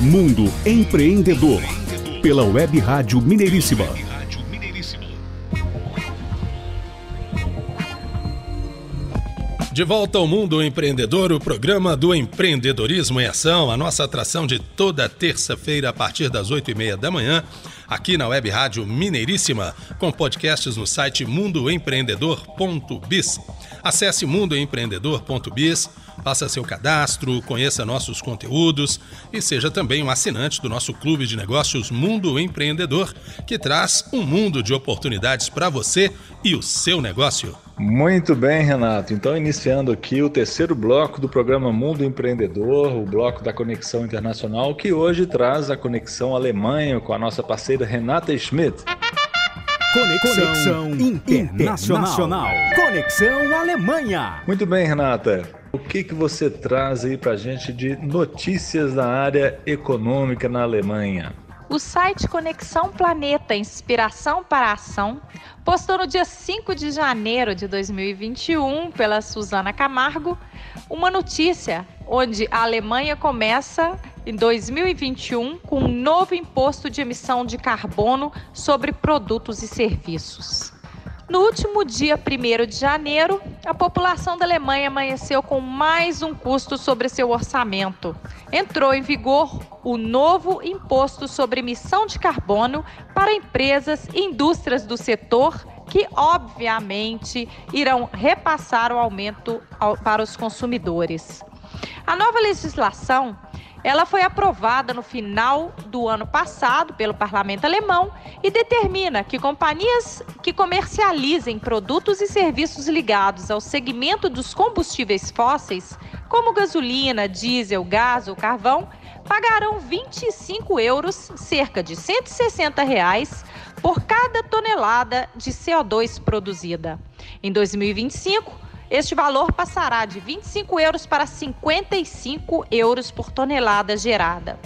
Mundo Empreendedor, pela Web Rádio Mineiríssima. De volta ao Mundo Empreendedor, o programa do empreendedorismo em ação, a nossa atração de toda terça-feira a partir das oito e meia da manhã, aqui na Web Rádio Mineiríssima, com podcasts no site mundoempreendedor.biz. Acesse mundoempreendedor.biz Faça seu cadastro, conheça nossos conteúdos e seja também um assinante do nosso clube de negócios Mundo Empreendedor, que traz um mundo de oportunidades para você e o seu negócio. Muito bem, Renato. Então, iniciando aqui o terceiro bloco do programa Mundo Empreendedor, o bloco da Conexão Internacional, que hoje traz a conexão Alemanha com a nossa parceira Renata Schmidt. Conexão, Conexão Internacional. Internacional. Conexão Alemanha. Muito bem, Renata. O que, que você traz aí para gente de notícias da área econômica na Alemanha? O site Conexão Planeta Inspiração para a Ação postou no dia 5 de janeiro de 2021, pela Suzana Camargo, uma notícia onde a Alemanha começa em 2021 com um novo imposto de emissão de carbono sobre produtos e serviços. No último dia 1 de janeiro, a população da Alemanha amanheceu com mais um custo sobre seu orçamento. Entrou em vigor o novo imposto sobre emissão de carbono para empresas e indústrias do setor, que obviamente irão repassar o aumento para os consumidores. A nova legislação ela foi aprovada no final do ano passado pelo parlamento alemão e determina que companhias que comercializem produtos e serviços ligados ao segmento dos combustíveis fósseis, como gasolina, diesel, gás ou carvão, pagarão 25 euros, cerca de 160 reais, por cada tonelada de CO2 produzida. Em 2025, este valor passará de 25 euros para 55 euros por tonelada gerada.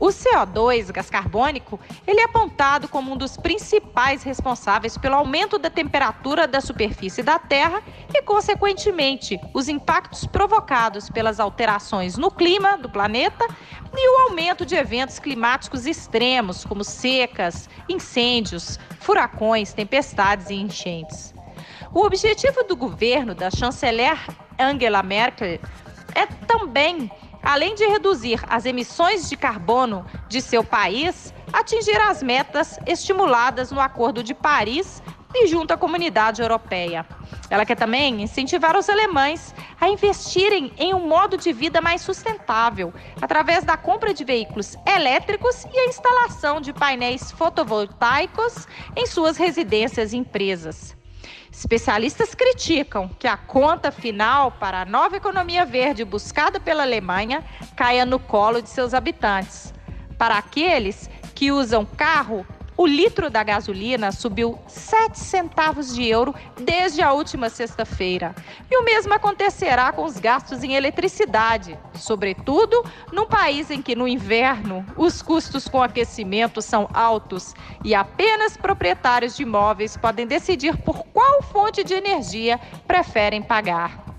O CO2, gás carbônico, ele é apontado como um dos principais responsáveis pelo aumento da temperatura da superfície da Terra e, consequentemente, os impactos provocados pelas alterações no clima do planeta e o aumento de eventos climáticos extremos, como secas, incêndios, furacões, tempestades e enchentes. O objetivo do governo da chanceler Angela Merkel é também, além de reduzir as emissões de carbono de seu país, atingir as metas estimuladas no Acordo de Paris e junto à comunidade europeia. Ela quer também incentivar os alemães a investirem em um modo de vida mais sustentável, através da compra de veículos elétricos e a instalação de painéis fotovoltaicos em suas residências e empresas. Especialistas criticam que a conta final para a nova economia verde buscada pela Alemanha caia no colo de seus habitantes. Para aqueles que usam carro o litro da gasolina subiu 7 centavos de euro desde a última sexta-feira. E o mesmo acontecerá com os gastos em eletricidade, sobretudo num país em que no inverno os custos com aquecimento são altos e apenas proprietários de imóveis podem decidir por qual fonte de energia preferem pagar.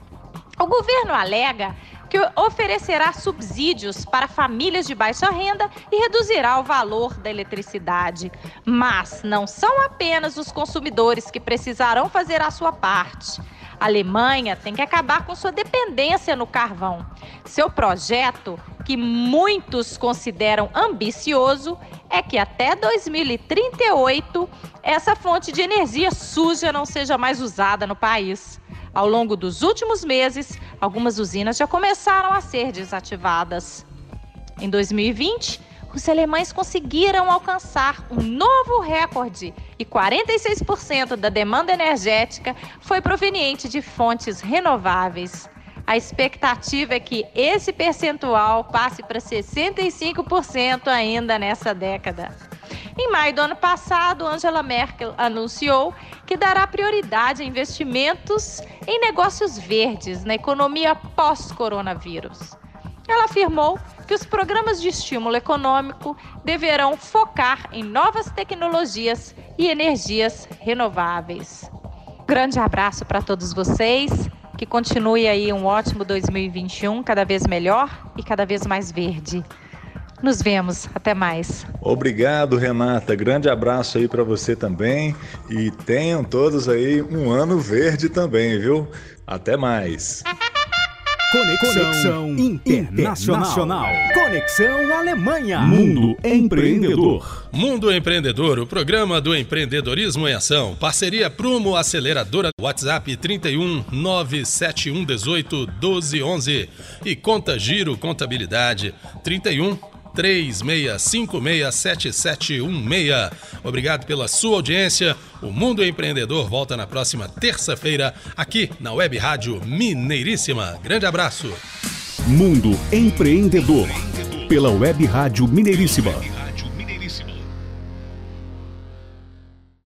O governo alega que oferecerá subsídios para famílias de baixa renda e reduzirá o valor da eletricidade. Mas não são apenas os consumidores que precisarão fazer a sua parte. A Alemanha tem que acabar com sua dependência no carvão. Seu projeto, que muitos consideram ambicioso, é que até 2038 essa fonte de energia suja não seja mais usada no país. Ao longo dos últimos meses, algumas usinas já começaram a ser desativadas. Em 2020, os alemães conseguiram alcançar um novo recorde e 46% da demanda energética foi proveniente de fontes renováveis. A expectativa é que esse percentual passe para 65% ainda nessa década. Em maio do ano passado, Angela Merkel anunciou que dará prioridade a investimentos em negócios verdes na economia pós-coronavírus. Ela afirmou que os programas de estímulo econômico deverão focar em novas tecnologias e energias renováveis. Grande abraço para todos vocês. Que continue aí um ótimo 2021, cada vez melhor e cada vez mais verde. Nos vemos. Até mais. Obrigado, Renata. Grande abraço aí para você também. E tenham todos aí um ano verde também, viu? Até mais. Conexão, Internacional. Conexão Alemanha. Mundo Empreendedor. Mundo Empreendedor, o programa do empreendedorismo em ação. Parceria Prumo Aceleradora. WhatsApp 31 971 18 12 11. E Conta Giro Contabilidade 31 36567716. Obrigado pela sua audiência. O Mundo Empreendedor volta na próxima terça-feira aqui na Web Rádio Mineiríssima. Grande abraço. Mundo Empreendedor pela Web Rádio Mineiríssima.